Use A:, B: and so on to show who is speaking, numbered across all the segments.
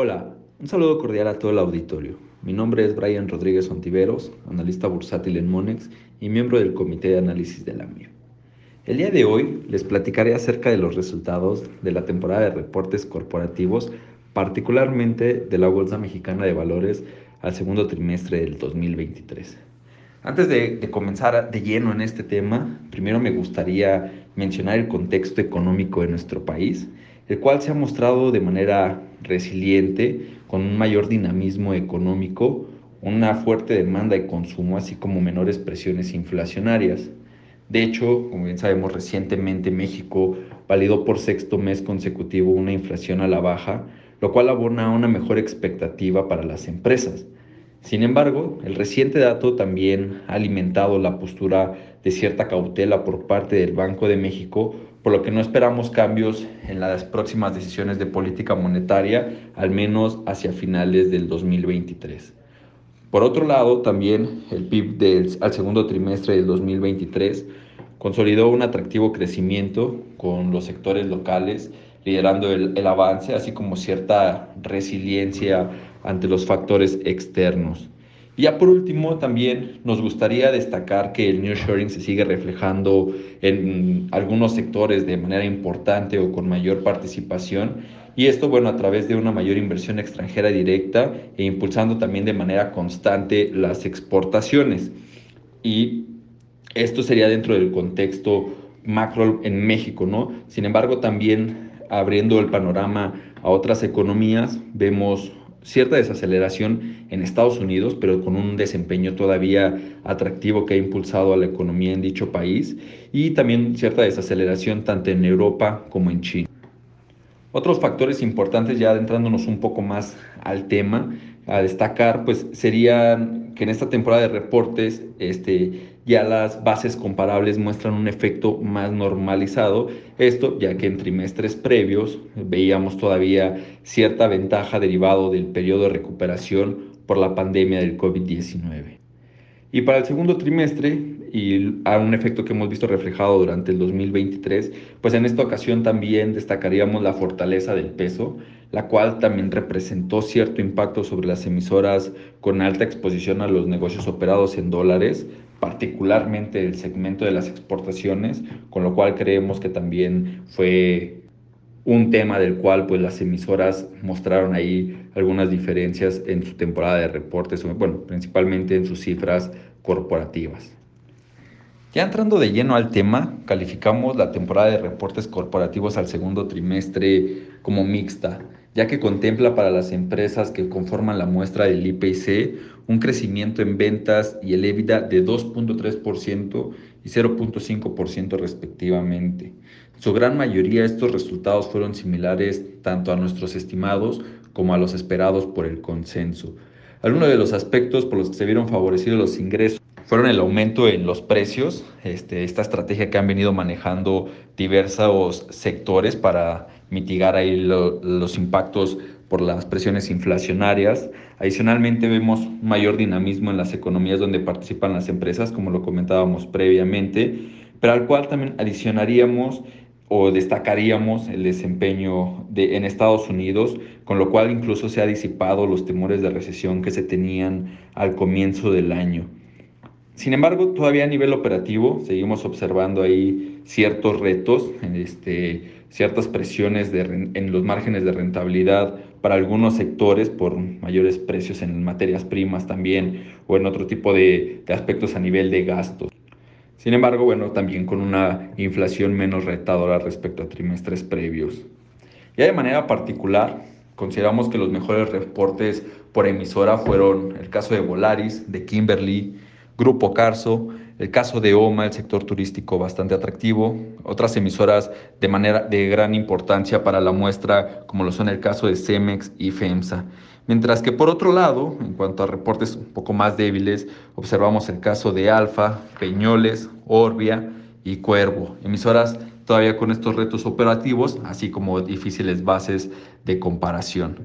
A: Hola, un saludo cordial a todo el auditorio. Mi nombre es Brian Rodríguez Ontiveros, analista bursátil en Monex y miembro del Comité de Análisis de la. El día de hoy les platicaré acerca de los resultados de la temporada de reportes corporativos, particularmente de la Bolsa Mexicana de Valores al segundo trimestre del 2023. Antes de, comenzar de lleno en este tema, primero me gustaría mencionar el contexto económico de nuestro país, el cual se ha mostrado de manera resiliente, con un mayor dinamismo económico, una fuerte demanda de consumo, así como menores presiones inflacionarias. De hecho, como bien sabemos, recientemente México validó por sexto mes consecutivo una inflación a la baja, lo cual abona una mejor expectativa para las empresas. Sin embargo, el reciente dato también ha alimentado la postura de cierta cautela por parte del Banco de México, por lo que no esperamos cambios en las próximas decisiones de política monetaria, al menos hacia finales del 2023. Por otro lado, también el PIB del, al segundo trimestre del 2023 consolidó un atractivo crecimiento con los sectores locales liderando el, el avance, así como cierta resiliencia ante los factores externos. Y ya por último, también nos gustaría destacar que el nearshoring se sigue reflejando en algunos sectores de manera importante o con mayor participación. Y esto, bueno, a través de una mayor inversión extranjera directa e impulsando también de manera constante las exportaciones. Y esto sería dentro del contexto macro en México, ¿no? Sin embargo, también abriendo el panorama a otras economías, vemos cierta desaceleración en Estados Unidos, pero con un desempeño todavía atractivo que ha impulsado a la economía en dicho país, y también cierta desaceleración tanto en Europa como en China. Otros factores importantes, ya adentrándonos un poco más al tema, a destacar, pues serían que en esta temporada de reportes este, ya las bases comparables muestran un efecto más normalizado. Esto ya que en trimestres previos veíamos todavía cierta ventaja derivado del periodo de recuperación por la pandemia del COVID-19. Y para el segundo trimestre, y a un efecto que hemos visto reflejado durante el 2023, pues en esta ocasión también destacaríamos la fortaleza del peso, la cual también representó cierto impacto sobre las emisoras con alta exposición a los negocios operados en dólares, particularmente el segmento de las exportaciones, con lo cual creemos que también fue un tema del cual pues las emisoras mostraron ahí algunas diferencias en su temporada de reportes, bueno, principalmente en sus cifras corporativas. Ya entrando de lleno al tema, calificamos la temporada de reportes corporativos al segundo trimestre como mixta, ya que contempla para las empresas que conforman la muestra del IPC un crecimiento en ventas y el EBITDA de 2.3% y 0.5% respectivamente. En su gran mayoría estos resultados fueron similares tanto a nuestros estimados como a los esperados por el consenso. Algunos de los aspectos por los que se vieron favorecidos los ingresos fueron el aumento en los precios, este, esta estrategia que han venido manejando diversos sectores para mitigar ahí los impactos por las presiones inflacionarias. Adicionalmente vemos mayor dinamismo en las economías donde participan las empresas, como lo comentábamos previamente, pero al cual también adicionaríamos o destacaríamos el desempeño de, en Estados Unidos, con lo cual incluso se ha disipado los temores de recesión que se tenían al comienzo del año. Sin embargo, todavía a nivel operativo seguimos observando ahí ciertos retos, este, ciertas presiones en los márgenes de rentabilidad para algunos sectores por mayores precios en materias primas también o en otro tipo de, aspectos a nivel de gastos. Sin embargo, bueno, también con una inflación menos retadora respecto a trimestres previos. Ya de manera particular, consideramos que los mejores reportes por emisora fueron el caso de Volaris, de Kimberly, Grupo Carso, el caso de OMA, el sector turístico bastante atractivo, otras emisoras de manera de gran importancia para la muestra, como lo son el caso de Cemex y FEMSA. Mientras que por otro lado, en cuanto a reportes un poco más débiles, observamos el caso de Alfa, Peñoles, Orbia y Cuervo, emisoras todavía con estos retos operativos, así como difíciles bases de comparación.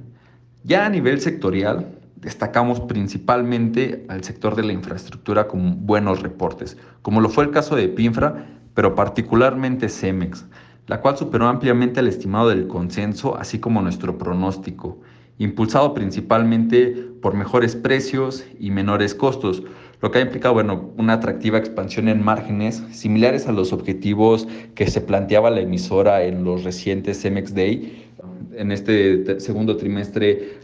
A: Ya a nivel sectorial, destacamos principalmente al sector de la infraestructura con buenos reportes, como lo fue el caso de Pinfra, pero particularmente Cemex, la cual superó ampliamente el estimado del consenso, así como nuestro pronóstico. impulsado principalmente por mejores precios y menores costos, lo que ha implicado bueno, una atractiva expansión en márgenes similares a los objetivos que se planteaba la emisora en los recientes MX Day. En este segundo trimestre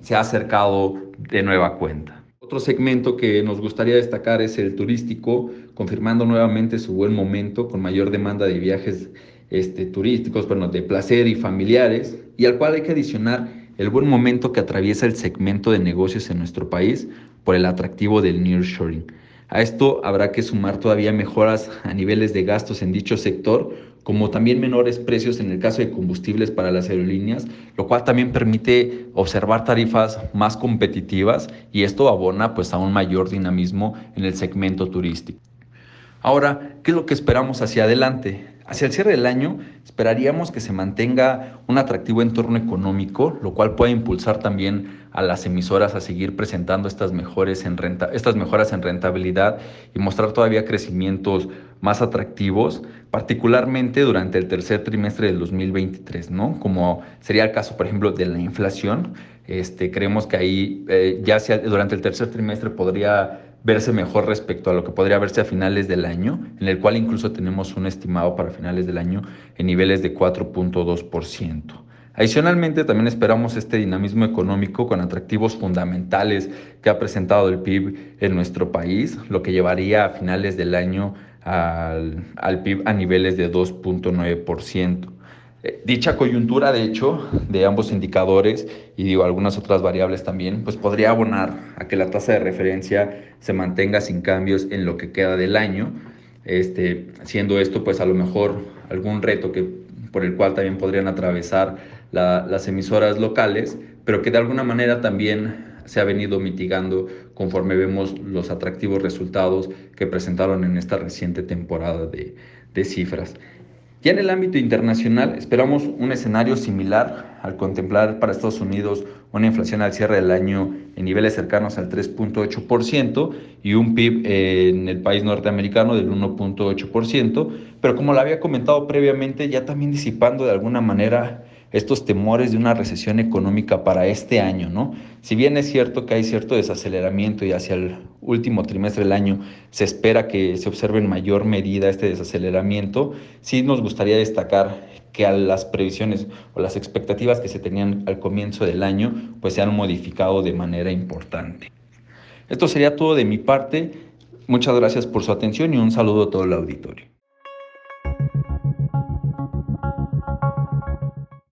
A: se ha acercado de nueva cuenta. Otro segmento que nos gustaría destacar es el turístico, confirmando nuevamente su buen momento con mayor demanda de viajes este, turísticos, bueno, de placer y familiares, y al cual hay que adicionar el buen momento que atraviesa el segmento de negocios en nuestro país por el atractivo del nearshoring. A esto habrá que sumar todavía mejoras a niveles de gastos en dicho sector, como también menores precios en el caso de combustibles para las aerolíneas, lo cual también permite observar tarifas más competitivas y esto abona pues a un mayor dinamismo en el segmento turístico. Ahora, ¿qué es lo que esperamos hacia adelante? Hacia el cierre del año esperaríamos que se mantenga un atractivo entorno económico, lo cual puede impulsar también a las emisoras a seguir presentando estas, mejores en renta, estas mejoras en rentabilidad y mostrar todavía crecimientos más atractivos, particularmente durante el tercer trimestre del 2023, ¿no? Como sería el caso, por ejemplo, de la inflación. Este, creemos que ahí eh, ya sea, durante el tercer trimestre podría verse mejor respecto a lo que podría verse a finales del año, en el cual incluso tenemos un estimado para finales del año en niveles de 4.2%. Adicionalmente, también esperamos este dinamismo económico con atractivos fundamentales que ha presentado el PIB en nuestro país, lo que llevaría a finales del año al, al PIB a niveles de 2.9%. Eh, dicha coyuntura, de hecho, de ambos indicadores y digo algunas otras variables también, pues podría abonar a que la tasa de referencia se mantenga sin cambios en lo que queda del año, este, siendo esto pues a lo mejor algún reto que, por el cual también podrían atravesar las emisoras locales, pero que de alguna manera también se ha venido mitigando conforme vemos los atractivos resultados que presentaron en esta reciente temporada de, de cifras. Ya en el ámbito internacional esperamos un escenario similar al contemplar para Estados Unidos una inflación al cierre del año en niveles cercanos al 3.8% y un PIB en el país norteamericano del 1.8%, pero como lo había comentado previamente, ya también disipando de alguna manera estos temores de una recesión económica para este año, ¿no? Si bien es cierto que hay cierto desaceleramiento y hacia el último trimestre del año se espera que se observe en mayor medida este desaceleramiento, sí nos gustaría destacar que a las previsiones o las expectativas que se tenían al comienzo del año pues se han modificado de manera importante. Esto sería todo de mi parte. Muchas gracias por su atención y un saludo a todo el auditorio.